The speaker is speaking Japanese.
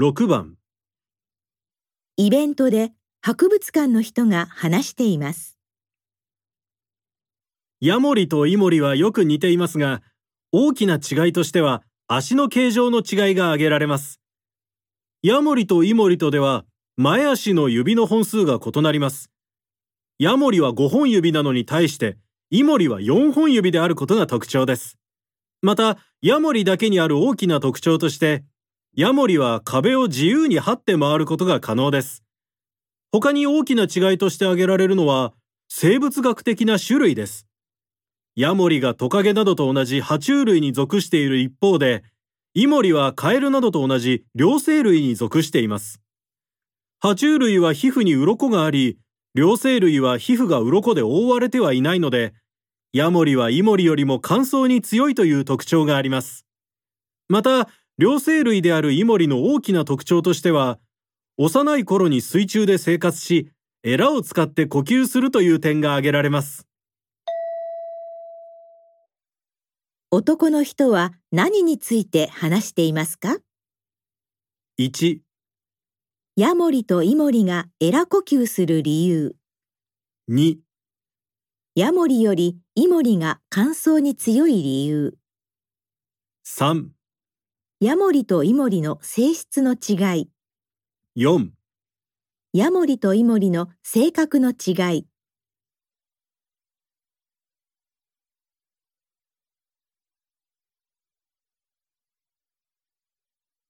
6番イベントで博物館の人が話しています。ヤモリとイモリはよく似ていますが、大きな違いとしては足の形状の違いが挙げられます。ヤモリとイモリとでは前足の指の本数が異なります。ヤモリは5本指なのに対して、イモリは4本指であることが特徴です。また、ヤモリだけにある大きな特徴として、ヤモリは壁を自由に這って回ることが可能です。他に大きな違いとして挙げられるのは、生物学的な種類です。ヤモリがトカゲなどと同じ爬虫類に属している一方で、イモリはカエルなどと同じ両生類に属しています。爬虫類は皮膚に鱗があり、両生類は皮膚が鱗で覆われてはいないので、ヤモリはイモリよりも乾燥に強いという特徴があります。また、両生類であるイモリの大きな特徴としては、幼い頃に水中で生活し、エラを使って呼吸するという点が挙げられます。男の人は何について話していますか？1、ヤモリとイモリがエラ呼吸する理由。2、ヤモリよりイモリが乾燥に強い理由。3、ヤモリとイモリの性質の違い。4ヤモリとイモリの性格の違い。